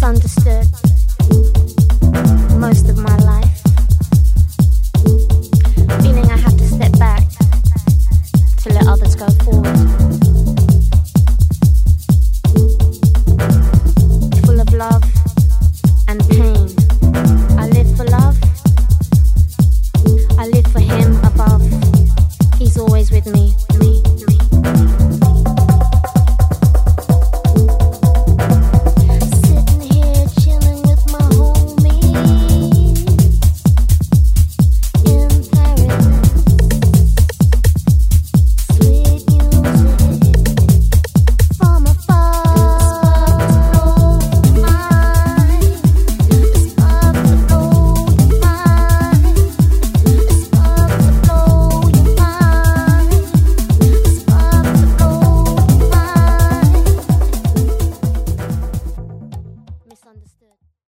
misunderstood most of my life, feeling I have to step back to let others go forward.